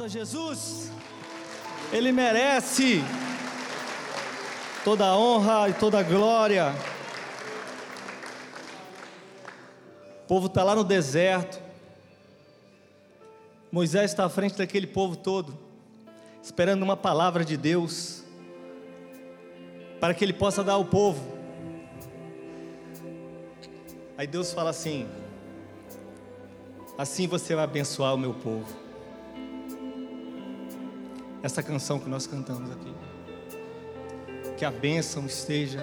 aplauda Jesus. Ele merece toda a honra e toda a glória. O povo está lá no deserto. Moisés está à frente daquele povo todo, esperando uma palavra de Deus, para que ele possa dar ao povo. Aí Deus fala assim: Assim você vai abençoar o meu povo. Essa canção que nós cantamos aqui. Que a bênção esteja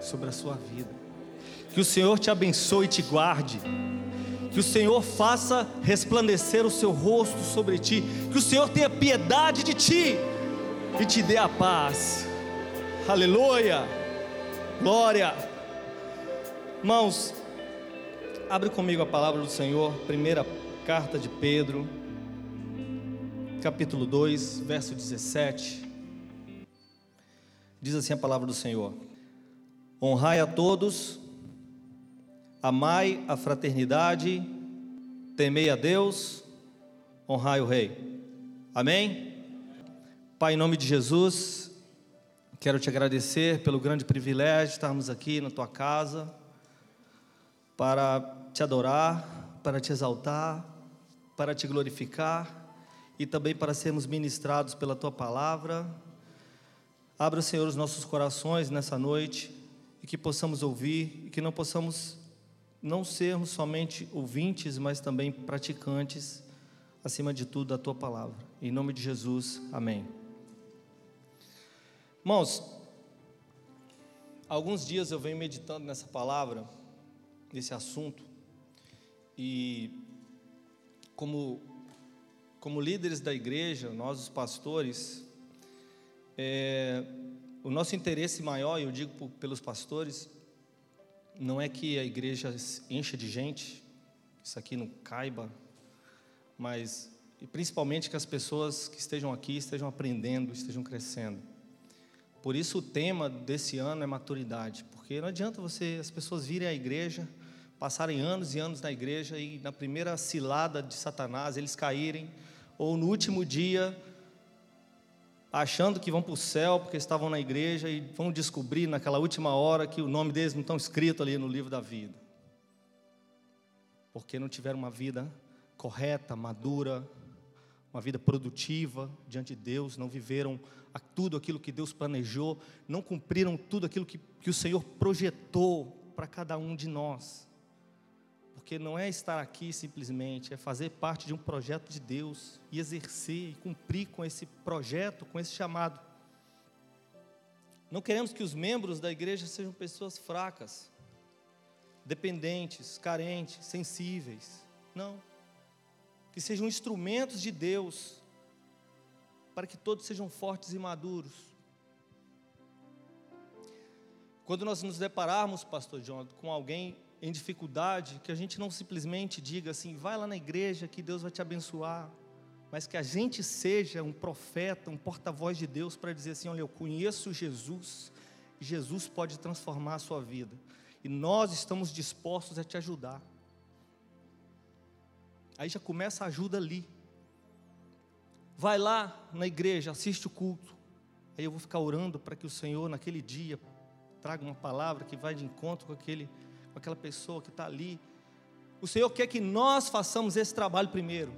sobre a sua vida. Que o Senhor te abençoe e te guarde. Que o Senhor faça resplandecer o seu rosto sobre ti. Que o Senhor tenha piedade de ti e te dê a paz. Aleluia. Glória. Irmãos, abre comigo a palavra do Senhor, primeira carta de Pedro, capítulo 2, verso 17. Diz assim a palavra do Senhor: Honrai a todos, amai a fraternidade, temei a Deus, honrai o Rei. Amém? Pai, em nome de Jesus, quero te agradecer pelo grande privilégio de estarmos aqui na tua casa para te adorar, para te exaltar, para te glorificar e também para sermos ministrados pela tua palavra. Abra, Senhor, os nossos corações nessa noite e que possamos ouvir e que não possamos não sermos somente ouvintes, mas também praticantes, acima de tudo, da tua palavra. Em nome de Jesus, amém. Irmãos, alguns dias eu venho meditando nessa palavra, nesse assunto, e como, como líderes da igreja, nós os pastores, é, o nosso interesse maior, e eu digo pelos pastores, não é que a igreja encha de gente, isso aqui não caiba, mas principalmente que as pessoas que estejam aqui estejam aprendendo, estejam crescendo. Por isso o tema desse ano é maturidade, porque não adianta você as pessoas virem à igreja passarem anos e anos na igreja e na primeira cilada de Satanás eles caírem, ou no último dia, achando que vão para o céu porque estavam na igreja e vão descobrir naquela última hora que o nome deles não está escrito ali no livro da vida, porque não tiveram uma vida correta, madura, uma vida produtiva diante de Deus, não viveram tudo aquilo que Deus planejou, não cumpriram tudo aquilo que, que o Senhor projetou para cada um de nós porque não é estar aqui simplesmente, é fazer parte de um projeto de Deus e exercer e cumprir com esse projeto, com esse chamado. Não queremos que os membros da igreja sejam pessoas fracas, dependentes, carentes, sensíveis. Não. Que sejam instrumentos de Deus para que todos sejam fortes e maduros. Quando nós nos depararmos, pastor Jonathan, com alguém em dificuldade, que a gente não simplesmente diga assim, vai lá na igreja que Deus vai te abençoar, mas que a gente seja um profeta, um porta-voz de Deus para dizer assim: olha, eu conheço Jesus, e Jesus pode transformar a sua vida, e nós estamos dispostos a te ajudar. Aí já começa a ajuda ali. Vai lá na igreja, assiste o culto. Aí eu vou ficar orando para que o Senhor, naquele dia, traga uma palavra que vai de encontro com aquele com aquela pessoa que está ali. O Senhor quer que nós façamos esse trabalho primeiro.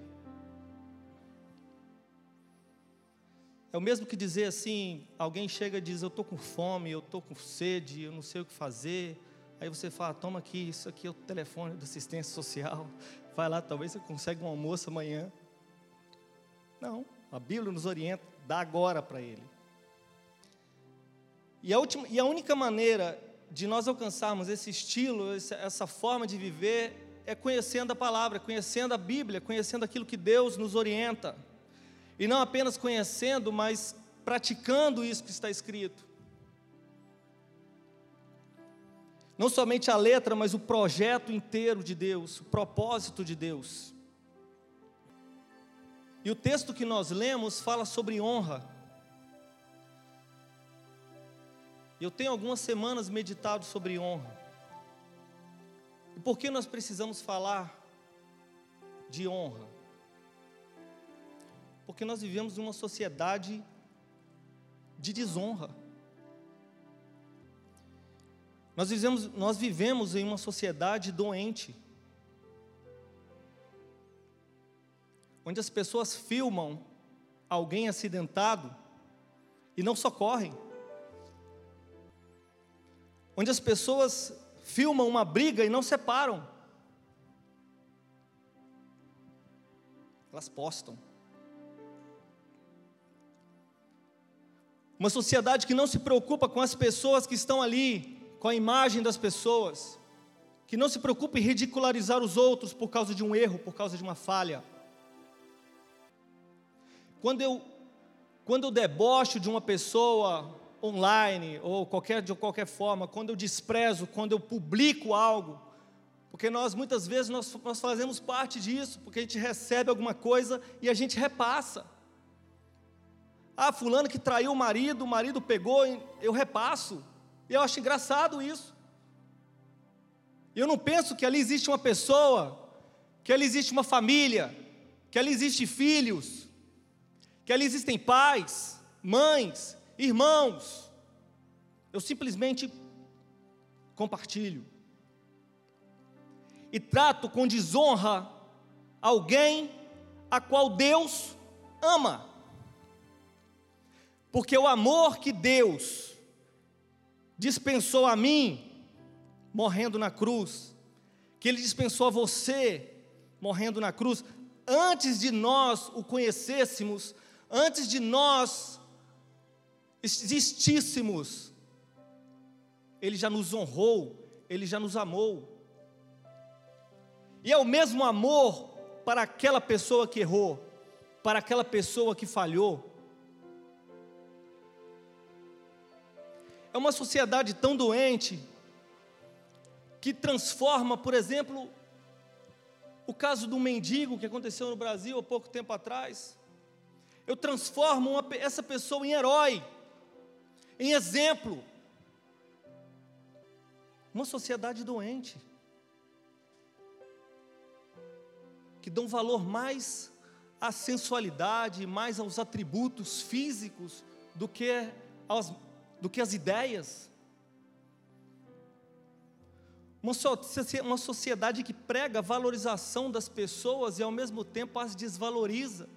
É o mesmo que dizer assim: alguém chega e diz, Eu estou com fome, eu estou com sede, eu não sei o que fazer. Aí você fala: Toma aqui, isso aqui é o telefone da assistência social. Vai lá, talvez você consiga um almoço amanhã. Não, a Bíblia nos orienta, dá agora para ele. E a, última, e a única maneira de nós alcançarmos esse estilo, essa forma de viver, é conhecendo a palavra, conhecendo a Bíblia, conhecendo aquilo que Deus nos orienta. E não apenas conhecendo, mas praticando isso que está escrito. Não somente a letra, mas o projeto inteiro de Deus, o propósito de Deus. E o texto que nós lemos fala sobre honra. Eu tenho algumas semanas meditado sobre honra. E por que nós precisamos falar de honra? Porque nós vivemos em uma sociedade de desonra. Nós vivemos, nós vivemos em uma sociedade doente, onde as pessoas filmam alguém acidentado e não socorrem, onde as pessoas filmam uma briga e não separam, elas postam. Uma sociedade que não se preocupa com as pessoas que estão ali, com a imagem das pessoas, que não se preocupa em ridicularizar os outros por causa de um erro, por causa de uma falha. Quando eu, quando eu debocho de uma pessoa online ou qualquer, de qualquer forma, quando eu desprezo, quando eu publico algo, porque nós muitas vezes nós, nós fazemos parte disso, porque a gente recebe alguma coisa e a gente repassa. Ah, fulano que traiu o marido, o marido pegou, eu repasso. E eu acho engraçado isso. Eu não penso que ali existe uma pessoa, que ali existe uma família, que ali existe filhos, que ali existem pais, mães, irmãos. Eu simplesmente compartilho. E trato com desonra alguém a qual Deus ama. Porque o amor que Deus dispensou a mim, morrendo na cruz, que Ele dispensou a você, morrendo na cruz, antes de nós o conhecêssemos, antes de nós existíssemos, Ele já nos honrou, Ele já nos amou. E é o mesmo amor para aquela pessoa que errou, para aquela pessoa que falhou. É uma sociedade tão doente que transforma, por exemplo, o caso do mendigo que aconteceu no Brasil há pouco tempo atrás. Eu transformo uma, essa pessoa em herói, em exemplo. Uma sociedade doente, que um valor mais à sensualidade, mais aos atributos físicos do que aos, do que as ideias. Uma sociedade que prega a valorização das pessoas e ao mesmo tempo as desvaloriza.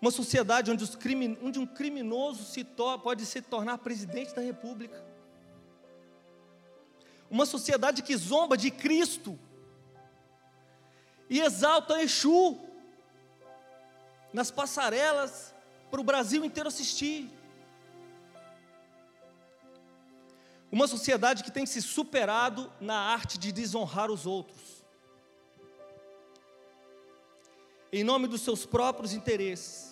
Uma sociedade onde, crimin... onde um criminoso se to... pode se tornar presidente da república. Uma sociedade que zomba de Cristo e exalta Exu nas passarelas para o Brasil inteiro assistir. Uma sociedade que tem se superado na arte de desonrar os outros, em nome dos seus próprios interesses,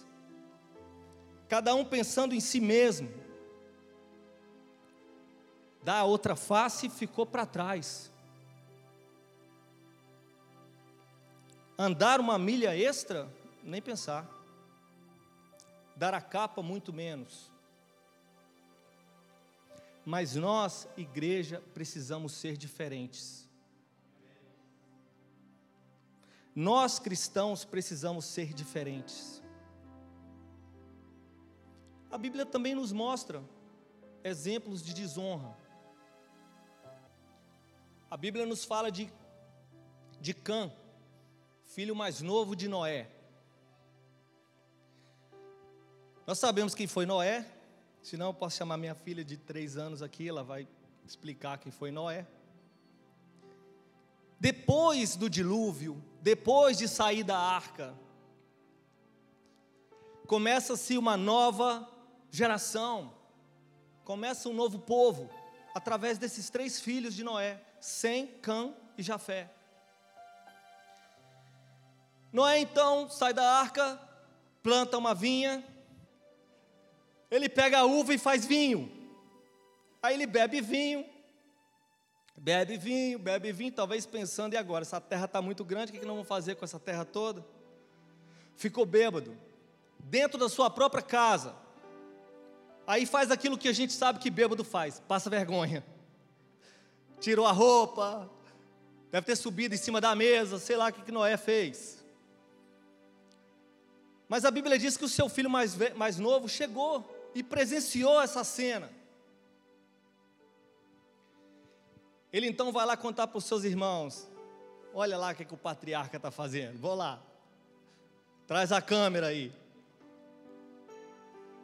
cada um pensando em si mesmo, da outra face ficou para trás. Andar uma milha extra, nem pensar. Dar a capa, muito menos. Mas nós, igreja, precisamos ser diferentes. Nós cristãos precisamos ser diferentes. A Bíblia também nos mostra exemplos de desonra. A Bíblia nos fala de, de Cã, filho mais novo de Noé. Nós sabemos quem foi Noé, Senão eu posso chamar minha filha de três anos aqui, ela vai explicar quem foi Noé. Depois do dilúvio, depois de sair da arca, começa-se uma nova geração, começa um novo povo, através desses três filhos de Noé, Sem, Cã e Jafé. Noé então sai da arca, planta uma vinha, ele pega a uva e faz vinho. Aí ele bebe vinho, bebe vinho, bebe vinho, talvez pensando, e agora? Essa terra está muito grande, o que nós vamos fazer com essa terra toda? Ficou bêbado, dentro da sua própria casa. Aí faz aquilo que a gente sabe que bêbado faz, passa vergonha. Tirou a roupa, deve ter subido em cima da mesa, sei lá o que, Noé fez. Mas a Bíblia diz que o seu filho mais, mais novo chegou e presenciou essa cena. Ele então vai lá contar para os seus irmãos: Olha lá o que, que o patriarca está fazendo. Vou lá. Traz a câmera aí.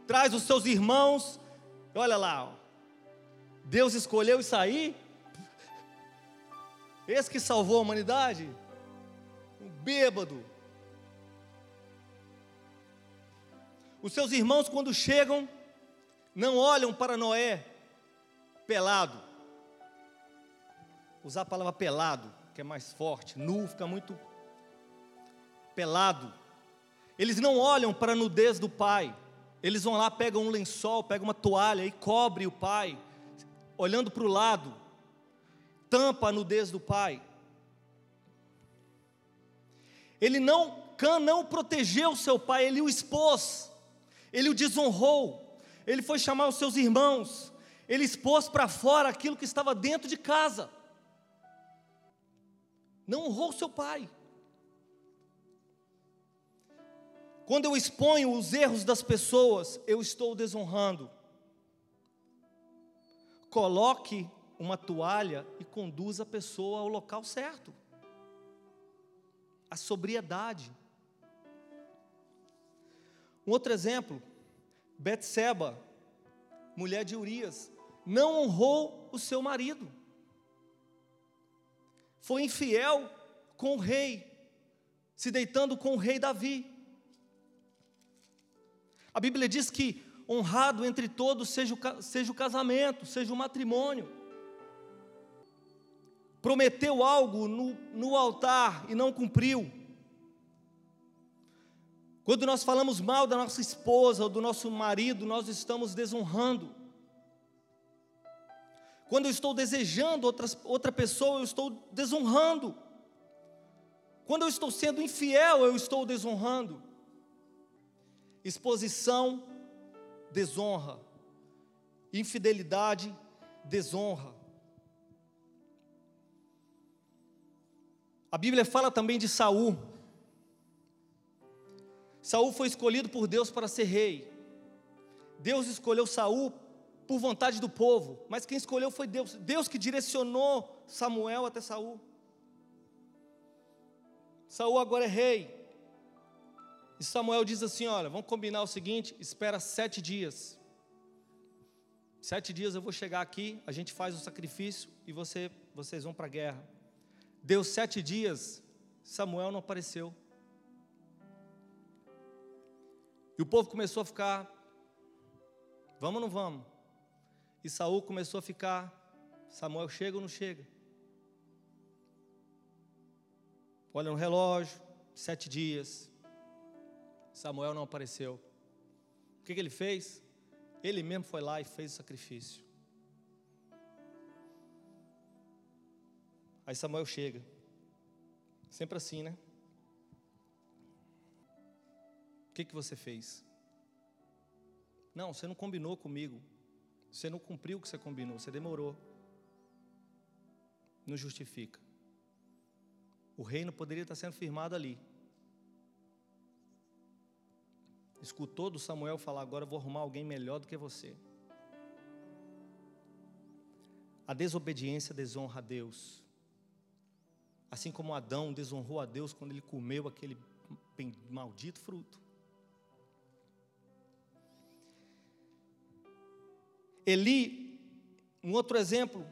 Traz os seus irmãos. Olha lá. Ó. Deus escolheu isso aí. Esse que salvou a humanidade. Um bêbado Os seus irmãos, quando chegam, não olham para Noé pelado. Usar a palavra pelado, que é mais forte, nu fica muito pelado. Eles não olham para a nudez do pai. Eles vão lá, pegam um lençol, pegam uma toalha e cobre o pai, olhando para o lado, tampa a nudez do pai. Ele não, Cã não protegeu seu pai, ele o expôs ele o desonrou, ele foi chamar os seus irmãos, ele expôs para fora aquilo que estava dentro de casa. Não honrou seu pai. Quando eu exponho os erros das pessoas, eu estou desonrando. Coloque uma toalha e conduza a pessoa ao local certo. A sobriedade. Um outro exemplo, Betseba, mulher de Urias, não honrou o seu marido. Foi infiel com o rei, se deitando com o rei Davi. A Bíblia diz que honrado entre todos seja o, seja o casamento, seja o matrimônio. Prometeu algo no, no altar e não cumpriu. Quando nós falamos mal da nossa esposa ou do nosso marido, nós estamos desonrando. Quando eu estou desejando outras, outra pessoa, eu estou desonrando. Quando eu estou sendo infiel, eu estou desonrando. Exposição, desonra. Infidelidade, desonra. A Bíblia fala também de Saul. Saul foi escolhido por Deus para ser rei. Deus escolheu Saul por vontade do povo, mas quem escolheu foi Deus. Deus que direcionou Samuel até Saul. Saul agora é rei. E Samuel diz assim: olha, vamos combinar o seguinte: espera sete dias. Sete dias eu vou chegar aqui, a gente faz o sacrifício e você, vocês vão para a guerra. Deu sete dias, Samuel não apareceu. E o povo começou a ficar, vamos ou não vamos? E Saul começou a ficar, Samuel chega ou não chega? Olha no relógio, sete dias. Samuel não apareceu. O que, que ele fez? Ele mesmo foi lá e fez o sacrifício. Aí Samuel chega. Sempre assim, né? O que, que você fez? Não, você não combinou comigo. Você não cumpriu o que você combinou, você demorou. Não justifica. O reino poderia estar sendo firmado ali. Escutou do Samuel falar: agora vou arrumar alguém melhor do que você. A desobediência desonra a Deus. Assim como Adão desonrou a Deus quando ele comeu aquele maldito fruto. Eli, um outro exemplo,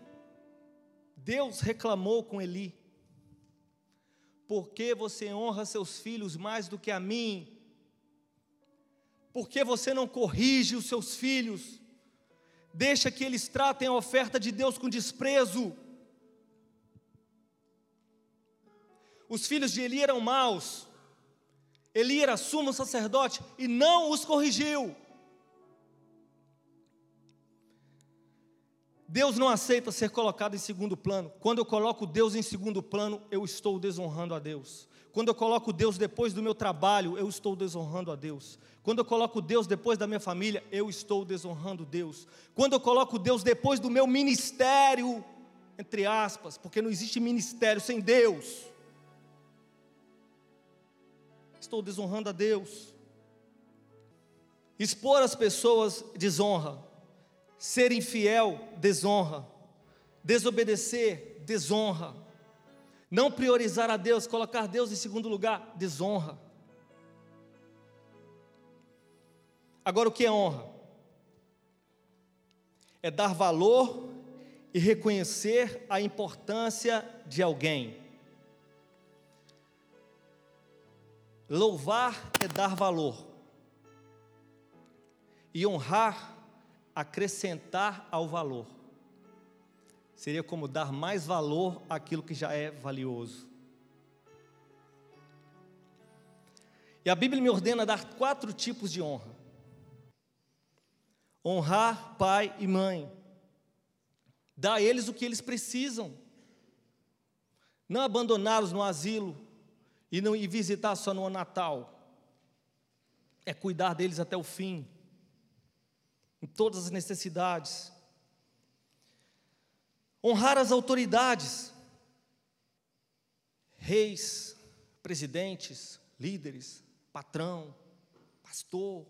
Deus reclamou com Eli: Por que você honra seus filhos mais do que a mim? Por que você não corrige os seus filhos? Deixa que eles tratem a oferta de Deus com desprezo. Os filhos de Eli eram maus. Eli era sumo sacerdote e não os corrigiu. Deus não aceita ser colocado em segundo plano. Quando eu coloco Deus em segundo plano, eu estou desonrando a Deus. Quando eu coloco Deus depois do meu trabalho, eu estou desonrando a Deus. Quando eu coloco Deus depois da minha família, eu estou desonrando Deus. Quando eu coloco Deus depois do meu ministério, entre aspas, porque não existe ministério sem Deus, estou desonrando a Deus. Expor as pessoas, desonra. Ser infiel, desonra. Desobedecer, desonra. Não priorizar a Deus, colocar Deus em segundo lugar, desonra. Agora, o que é honra? É dar valor e reconhecer a importância de alguém. Louvar é dar valor, e honrar, acrescentar ao valor. Seria como dar mais valor àquilo que já é valioso. E a Bíblia me ordena dar quatro tipos de honra: honrar pai e mãe, dar a eles o que eles precisam, não abandoná-los no asilo e não ir visitar só no Natal, é cuidar deles até o fim, em todas as necessidades. Honrar as autoridades, reis, presidentes, líderes, patrão, pastor,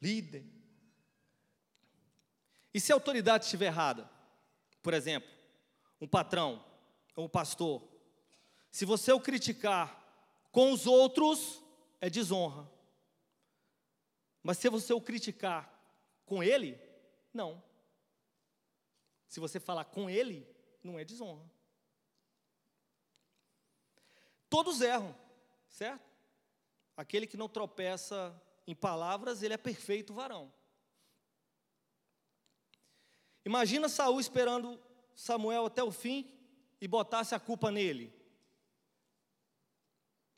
líder. E se a autoridade estiver errada? Por exemplo, um patrão ou um pastor, se você o criticar com os outros, é desonra. Mas se você o criticar com ele, não. Se você falar com ele, não é desonra. Todos erram, certo? Aquele que não tropeça em palavras, ele é perfeito varão. Imagina Saul esperando Samuel até o fim e botasse a culpa nele.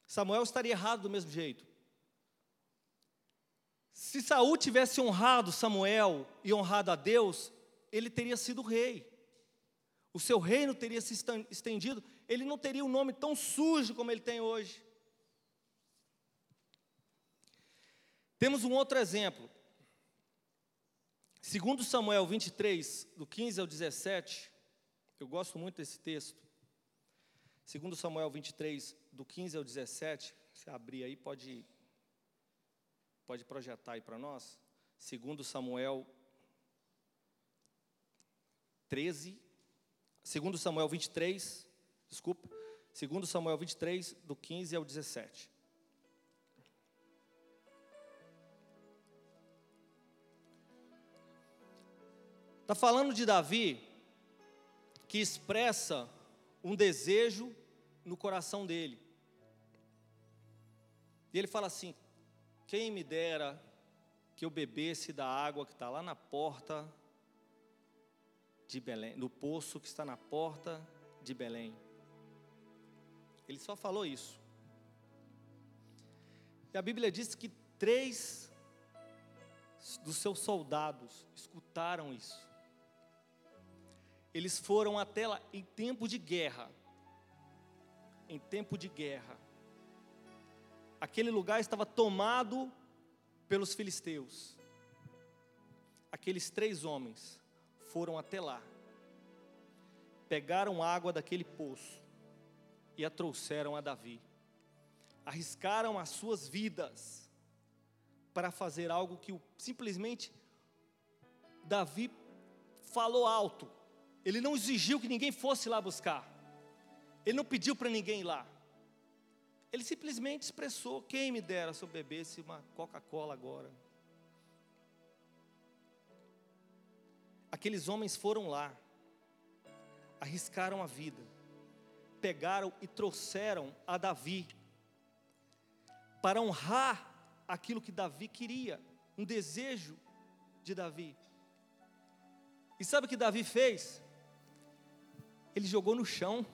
Samuel estaria errado do mesmo jeito. Se Saul tivesse honrado Samuel e honrado a Deus, ele teria sido rei. O seu reino teria se estendido, ele não teria um nome tão sujo como ele tem hoje. Temos um outro exemplo. Segundo Samuel 23, do 15 ao 17, eu gosto muito desse texto. Segundo Samuel 23, do 15 ao 17, se abrir aí, pode, pode projetar aí para nós. Segundo Samuel 13, segundo Samuel 23, desculpa, segundo Samuel 23, do 15 ao 17. Está falando de Davi, que expressa um desejo no coração dele. E ele fala assim: quem me dera que eu bebesse da água que está lá na porta de Belém, no poço que está na porta de Belém. Ele só falou isso. E a Bíblia diz que três dos seus soldados escutaram isso eles foram até lá em tempo de guerra. Em tempo de guerra. Aquele lugar estava tomado pelos filisteus. Aqueles três homens foram até lá, pegaram água daquele poço e a trouxeram a Davi. Arriscaram as suas vidas para fazer algo que simplesmente Davi falou alto. Ele não exigiu que ninguém fosse lá buscar. Ele não pediu para ninguém ir lá. Ele simplesmente expressou: quem me dera se eu bebesse uma Coca-Cola agora. Aqueles homens foram lá, arriscaram a vida, pegaram e trouxeram a Davi, para honrar aquilo que Davi queria, um desejo de Davi. E sabe o que Davi fez? ele jogou no chão.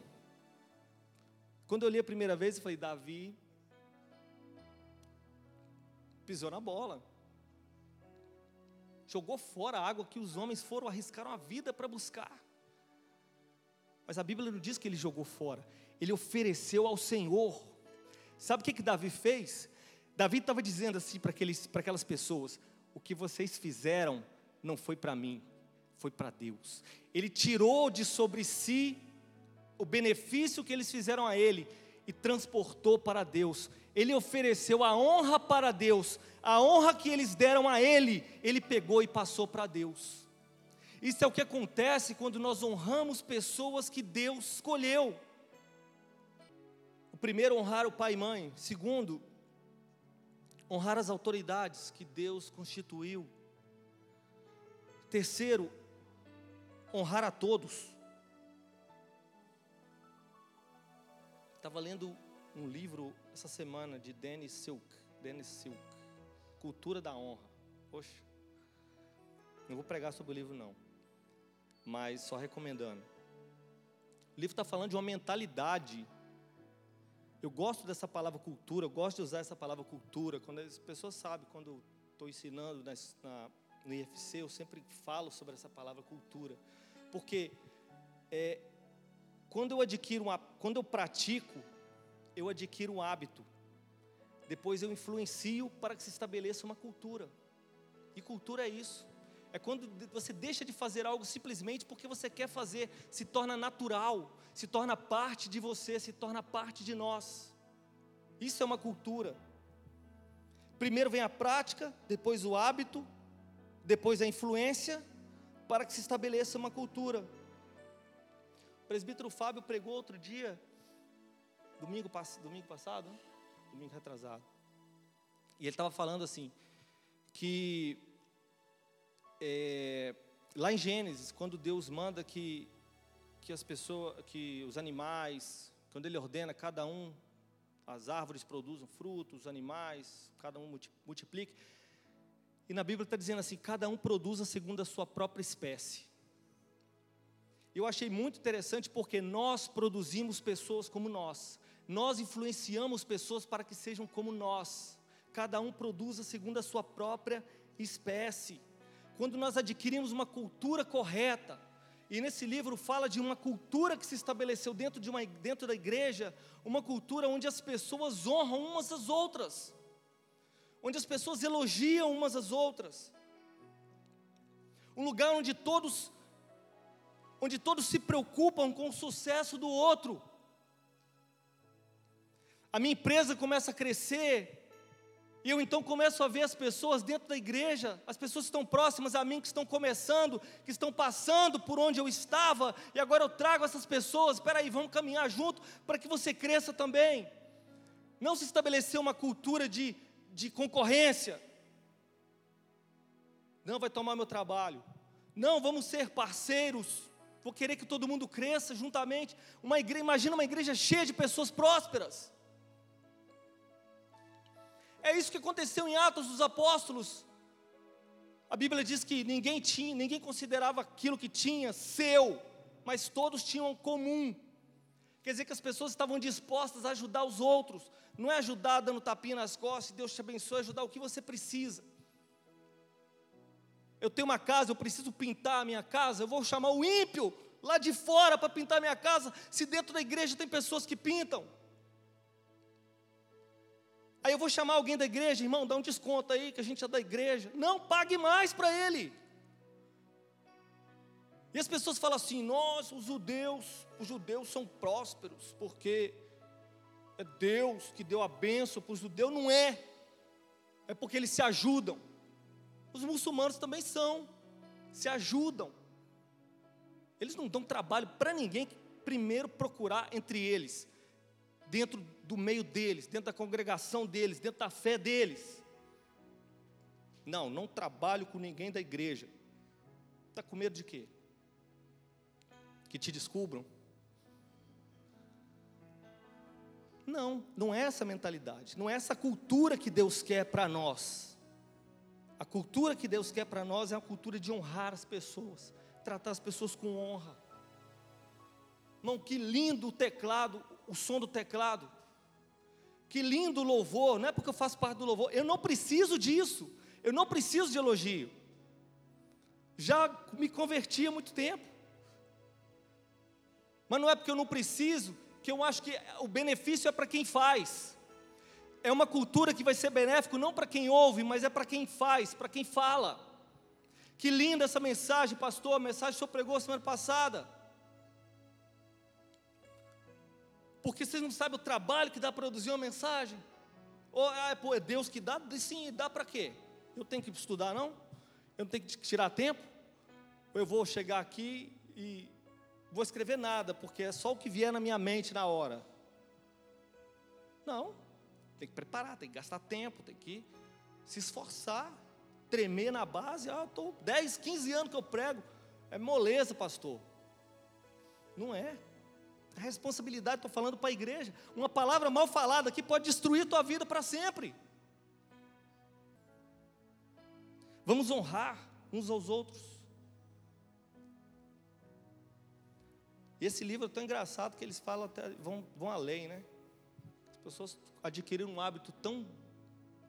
Quando eu li a primeira vez, eu falei: Davi pisou na bola. Jogou fora a água que os homens foram arriscaram a vida para buscar. Mas a Bíblia não diz que ele jogou fora. Ele ofereceu ao Senhor. Sabe o que, que Davi fez? Davi estava dizendo assim para aquelas pessoas: O que vocês fizeram não foi para mim, foi para Deus. Ele tirou de sobre si o benefício que eles fizeram a ele e transportou para Deus. Ele ofereceu a honra para Deus, a honra que eles deram a ele, ele pegou e passou para Deus. Isso é o que acontece quando nós honramos pessoas que Deus escolheu. O primeiro, honrar o pai e mãe. Segundo, honrar as autoridades que Deus constituiu. Terceiro, honrar a todos. Estava lendo um livro essa semana de Dennis Silk, Dennis Silk, Cultura da Honra. Poxa, não vou pregar sobre o livro não mas só recomendando. O livro está falando de uma mentalidade. Eu gosto dessa palavra cultura, eu gosto de usar essa palavra cultura. Quando as pessoas sabem, quando estou ensinando na, na, no IFC, eu sempre falo sobre essa palavra cultura. Porque é, quando eu adquiro, uma, quando eu pratico, eu adquiro um hábito. Depois eu influencio para que se estabeleça uma cultura. E cultura é isso. É quando você deixa de fazer algo simplesmente porque você quer fazer, se torna natural, se torna parte de você, se torna parte de nós. Isso é uma cultura. Primeiro vem a prática, depois o hábito, depois a influência, para que se estabeleça uma cultura. Presbítero Fábio pregou outro dia, domingo, domingo passado, domingo retrasado, e ele estava falando assim, que é, lá em Gênesis, quando Deus manda que, que as pessoas, que os animais, quando Ele ordena cada um, as árvores produzam frutos, os animais, cada um multiplique. E na Bíblia está dizendo assim: cada um produza segundo a sua própria espécie. Eu achei muito interessante porque nós produzimos pessoas como nós, nós influenciamos pessoas para que sejam como nós. Cada um produza segundo a sua própria espécie quando nós adquirimos uma cultura correta, e nesse livro fala de uma cultura que se estabeleceu dentro, de uma, dentro da igreja, uma cultura onde as pessoas honram umas às outras, onde as pessoas elogiam umas às outras, um lugar onde todos, onde todos se preocupam com o sucesso do outro. A minha empresa começa a crescer e eu então começo a ver as pessoas dentro da igreja, as pessoas que estão próximas a mim, que estão começando, que estão passando por onde eu estava, e agora eu trago essas pessoas, espera aí, vamos caminhar junto para que você cresça também. Não se estabeleceu uma cultura de, de concorrência. Não vai tomar meu trabalho. Não, vamos ser parceiros. Vou querer que todo mundo cresça juntamente. Uma igreja, imagina uma igreja cheia de pessoas prósperas. É isso que aconteceu em Atos dos Apóstolos. A Bíblia diz que ninguém tinha, ninguém considerava aquilo que tinha seu, mas todos tinham comum. Quer dizer que as pessoas estavam dispostas a ajudar os outros, não é ajudar dando tapinha nas costas, Deus te abençoe, é ajudar o que você precisa. Eu tenho uma casa, eu preciso pintar a minha casa, eu vou chamar o ímpio lá de fora para pintar a minha casa, se dentro da igreja tem pessoas que pintam. Aí eu vou chamar alguém da igreja, irmão, dá um desconto aí que a gente é da igreja. Não, pague mais para ele. E as pessoas falam assim: nós, os judeus, os judeus são prósperos, porque é Deus que deu a benção para os judeus. Não é, é porque eles se ajudam. Os muçulmanos também são, se ajudam. Eles não dão trabalho para ninguém primeiro procurar entre eles dentro do meio deles, dentro da congregação deles, dentro da fé deles. Não, não trabalho com ninguém da igreja. Está com medo de quê? Que te descubram? Não, não é essa mentalidade, não é essa cultura que Deus quer para nós. A cultura que Deus quer para nós é a cultura de honrar as pessoas, tratar as pessoas com honra. Irmão, que lindo o teclado, o som do teclado. Que lindo louvor, não é porque eu faço parte do louvor, eu não preciso disso, eu não preciso de elogio. Já me converti há muito tempo. Mas não é porque eu não preciso, que eu acho que o benefício é para quem faz. É uma cultura que vai ser benéfico não para quem ouve, mas é para quem faz, para quem fala. Que linda essa mensagem, pastor, a mensagem que o senhor pregou semana passada. porque vocês não sabem o trabalho que dá para produzir uma mensagem. Ou, ah, pô, é Deus que dá? Sim, dá para quê? Eu tenho que estudar, não? Eu não tenho que tirar tempo? Ou eu vou chegar aqui e vou escrever nada, porque é só o que vier na minha mente na hora? Não, tem que preparar, tem que gastar tempo, tem que se esforçar, tremer na base. Ah, estou 10, 15 anos que eu prego. É moleza, pastor. Não é. A responsabilidade, estou falando para a igreja. Uma palavra mal falada aqui pode destruir tua vida para sempre. Vamos honrar uns aos outros. E esse livro é tão engraçado que eles falam até, vão, vão além, né? As pessoas adquiriram um hábito tão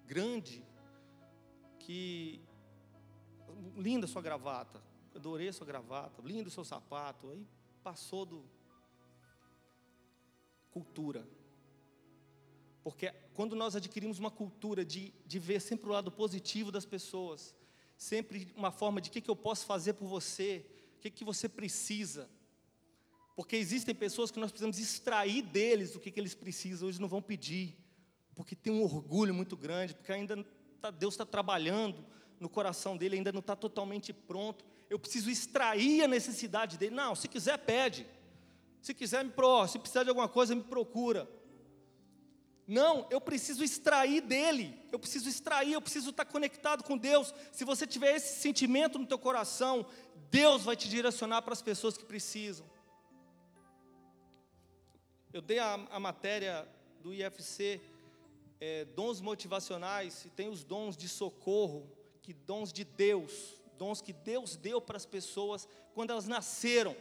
grande que linda sua gravata, adorei sua gravata, lindo seu sapato, aí passou do cultura. Porque quando nós adquirimos uma cultura de, de ver sempre o lado positivo das pessoas, sempre uma forma de o que, que eu posso fazer por você, o que, que você precisa. Porque existem pessoas que nós precisamos extrair deles o que, que eles precisam, eles não vão pedir, porque tem um orgulho muito grande, porque ainda tá, Deus está trabalhando no coração dele, ainda não está totalmente pronto. Eu preciso extrair a necessidade dele. Não, se quiser, pede. Se quiser, me pro, se precisar de alguma coisa, me procura. Não, eu preciso extrair dele. Eu preciso extrair, eu preciso estar conectado com Deus. Se você tiver esse sentimento no teu coração, Deus vai te direcionar para as pessoas que precisam. Eu dei a, a matéria do IFC, é, dons motivacionais, e tem os dons de socorro, que dons de Deus, dons que Deus deu para as pessoas quando elas nasceram.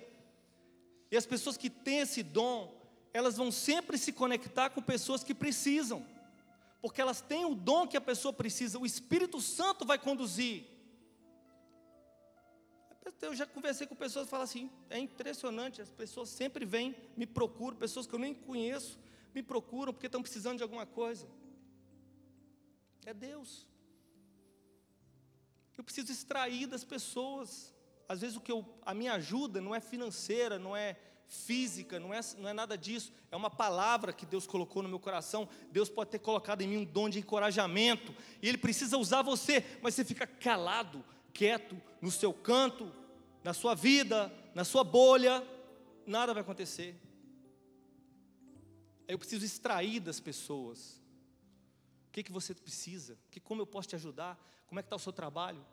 E as pessoas que têm esse dom, elas vão sempre se conectar com pessoas que precisam, porque elas têm o dom que a pessoa precisa, o Espírito Santo vai conduzir. Eu já conversei com pessoas que falam assim: é impressionante, as pessoas sempre vêm, me procuram, pessoas que eu nem conheço, me procuram porque estão precisando de alguma coisa. É Deus. Eu preciso extrair das pessoas. Às vezes o que eu, a minha ajuda não é financeira, não é física, não é, não é nada disso, é uma palavra que Deus colocou no meu coração. Deus pode ter colocado em mim um dom de encorajamento, e Ele precisa usar você, mas você fica calado, quieto, no seu canto, na sua vida, na sua bolha, nada vai acontecer. Eu preciso extrair das pessoas. O que, que você precisa? Que, como eu posso te ajudar? Como é que está o seu trabalho?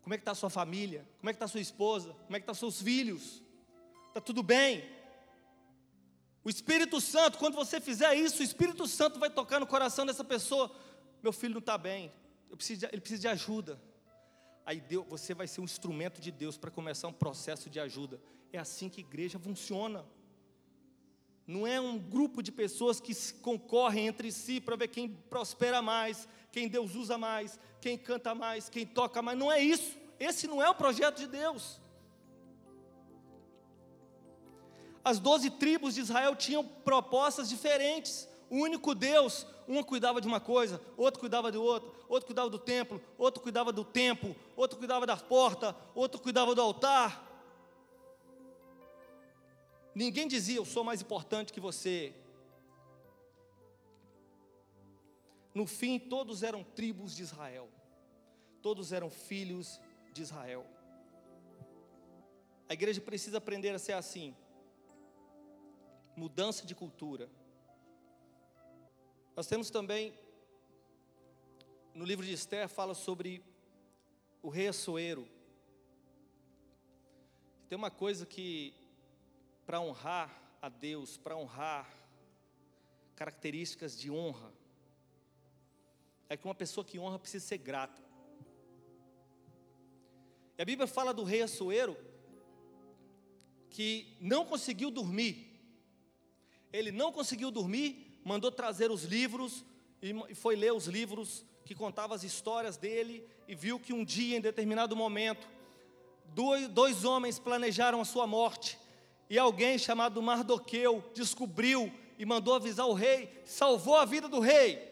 Como é que está a sua família? Como é que está a sua esposa? Como é que estão tá seus filhos? Está tudo bem? O Espírito Santo, quando você fizer isso, o Espírito Santo vai tocar no coração dessa pessoa. Meu filho não está bem, de, ele precisa de ajuda. Aí Deus, você vai ser um instrumento de Deus para começar um processo de ajuda. É assim que igreja funciona. Não é um grupo de pessoas que concorrem entre si para ver quem prospera mais, quem Deus usa mais, quem canta mais, quem toca mais. Não é isso. Esse não é o projeto de Deus. As doze tribos de Israel tinham propostas diferentes. O único Deus, um cuidava de uma coisa, outro cuidava de outra, outro cuidava do templo, outro cuidava do templo, outro cuidava da porta, outro cuidava do altar. Ninguém dizia eu sou mais importante que você. No fim, todos eram tribos de Israel, todos eram filhos de Israel. A igreja precisa aprender a ser assim mudança de cultura. Nós temos também, no livro de Esther, fala sobre o rei Assuero. Tem uma coisa que, para honrar a Deus, para honrar características de honra, é que uma pessoa que honra precisa ser grata. E a Bíblia fala do rei Assuero que não conseguiu dormir ele não conseguiu dormir, mandou trazer os livros e foi ler os livros que contavam as histórias dele e viu que um dia, em determinado momento, dois, dois homens planejaram a sua morte e alguém chamado Mardoqueu descobriu e mandou avisar o rei, salvou a vida do rei.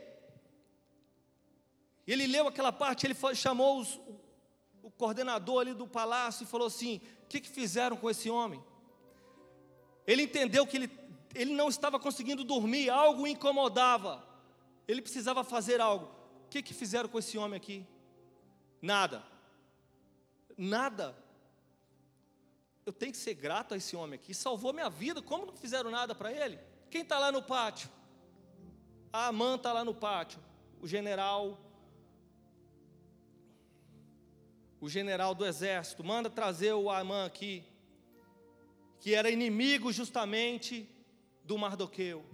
Ele leu aquela parte, ele chamou os, o coordenador ali do palácio e falou assim: O que, que fizeram com esse homem? Ele entendeu que ele ele não estava conseguindo dormir, algo o incomodava. ele precisava fazer algo. O que, que fizeram com esse homem aqui? Nada. Nada. Eu tenho que ser grato a esse homem aqui. Salvou minha vida. Como não fizeram nada para ele? Quem está lá no pátio? A Amã está lá no pátio. O general. O general do exército. Manda trazer o Amã aqui. Que era inimigo justamente do Mardoqueu.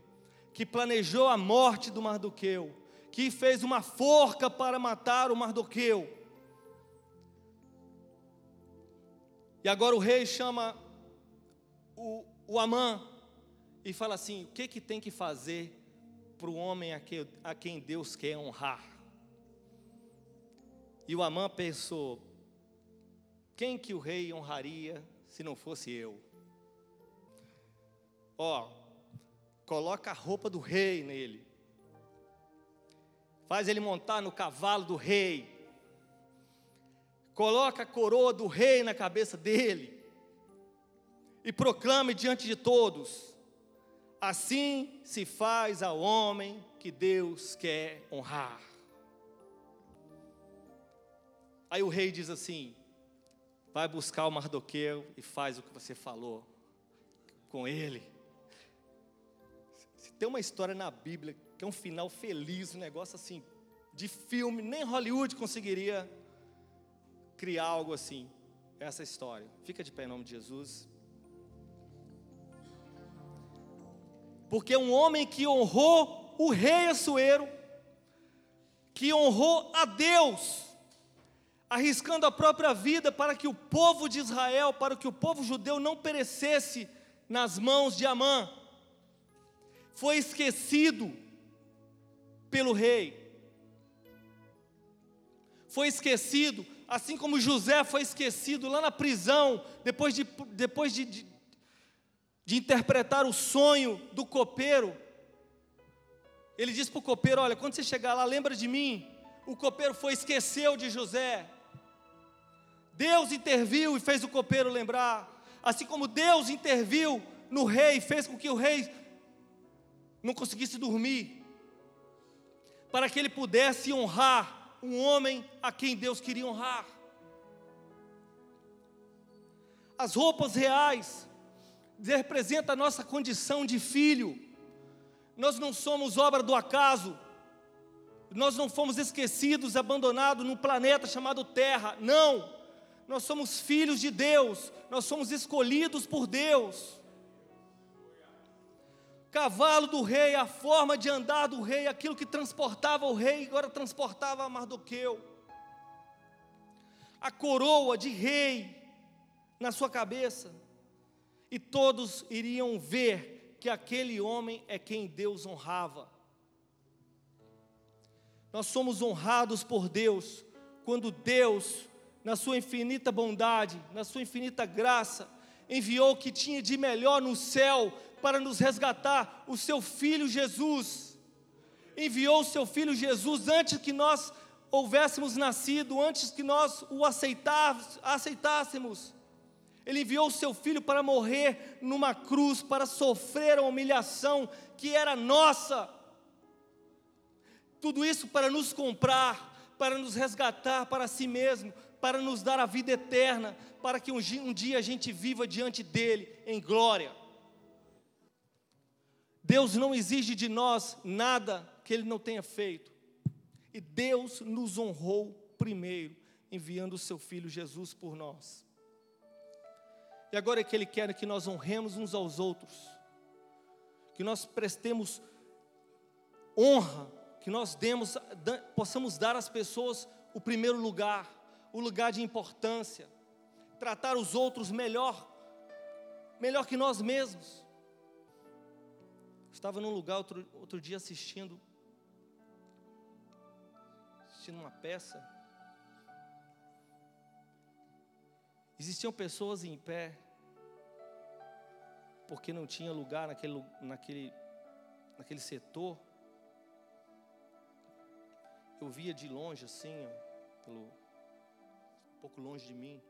Que planejou a morte do Mardoqueu. Que fez uma forca para matar o Mardoqueu. E agora o rei chama o, o Amã e fala assim: o que, que tem que fazer para o homem a, que, a quem Deus quer honrar? E o Amã pensou: quem que o rei honraria se não fosse eu? Ó, coloca a roupa do rei nele, faz ele montar no cavalo do rei, coloca a coroa do rei na cabeça dele e proclame diante de todos: Assim se faz ao homem que Deus quer honrar. Aí o rei diz assim: vai buscar o Mardoqueu e faz o que você falou com ele. Se tem uma história na Bíblia que é um final feliz, um negócio assim, de filme, nem Hollywood conseguiria criar algo assim. Essa história. Fica de pé em nome de Jesus. Porque um homem que honrou o rei Assuero, que honrou a Deus, arriscando a própria vida para que o povo de Israel, para que o povo judeu não perecesse nas mãos de Amã, foi esquecido pelo rei, foi esquecido, assim como José foi esquecido lá na prisão, depois de, depois de, de de interpretar o sonho do copeiro. Ele diz para o copeiro: Olha, quando você chegar lá, lembra de mim. O copeiro foi, esqueceu de José. Deus interviu e fez o copeiro lembrar. Assim como Deus interviu no rei, fez com que o rei não conseguisse dormir, para que ele pudesse honrar um homem a quem Deus queria honrar. As roupas reais representa a nossa condição de filho. Nós não somos obra do acaso. Nós não fomos esquecidos, abandonados num planeta chamado Terra. Não. Nós somos filhos de Deus. Nós somos escolhidos por Deus. Cavalo do rei, a forma de andar do rei, aquilo que transportava o rei, agora transportava Mardoqueu. A coroa de rei na sua cabeça e todos iriam ver que aquele homem é quem Deus honrava. Nós somos honrados por Deus quando Deus, na sua infinita bondade, na sua infinita graça, enviou o que tinha de melhor no céu para nos resgatar, o seu filho Jesus. Enviou o seu filho Jesus antes que nós houvéssemos nascido, antes que nós o aceitássemos. Ele enviou o seu filho para morrer numa cruz, para sofrer a humilhação que era nossa. Tudo isso para nos comprar, para nos resgatar para si mesmo, para nos dar a vida eterna, para que um dia, a gente viva diante dele em glória. Deus não exige de nós nada que ele não tenha feito. E Deus nos honrou primeiro, enviando o seu filho Jesus por nós. E agora é que Ele quer que nós honremos uns aos outros, que nós prestemos honra, que nós demos, possamos dar às pessoas o primeiro lugar, o lugar de importância, tratar os outros melhor, melhor que nós mesmos. Estava num lugar outro, outro dia assistindo, assistindo uma peça. Existiam pessoas em pé, porque não tinha lugar naquele, naquele, naquele setor. Eu via de longe assim, ó, pelo, pouco longe de mim,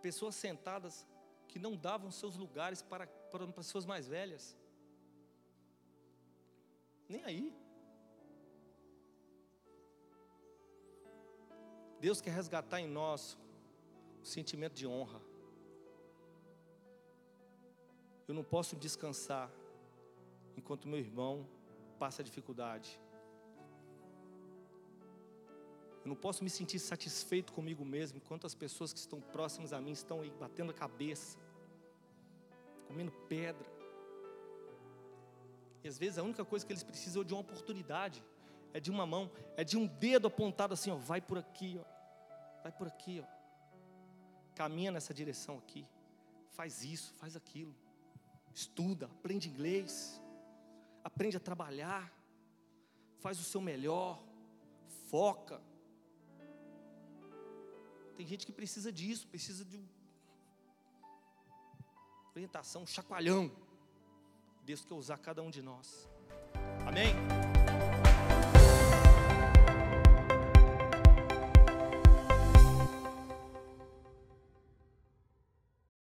pessoas sentadas que não davam seus lugares para, para pessoas mais velhas. Nem aí. Deus quer resgatar em nós o sentimento de honra. Eu não posso descansar enquanto meu irmão passa dificuldade. Eu não posso me sentir satisfeito comigo mesmo enquanto as pessoas que estão próximas a mim estão aí batendo a cabeça, comendo pedra. E às vezes a única coisa que eles precisam é de uma oportunidade, é de uma mão, é de um dedo apontado assim, ó, vai por aqui, ó, vai por aqui, ó, caminha nessa direção aqui, faz isso, faz aquilo, estuda, aprende inglês, aprende a trabalhar, faz o seu melhor, foca. Tem gente que precisa disso, precisa de orientação, um chacoalhão. Deus quer usar cada um de nós. Amém?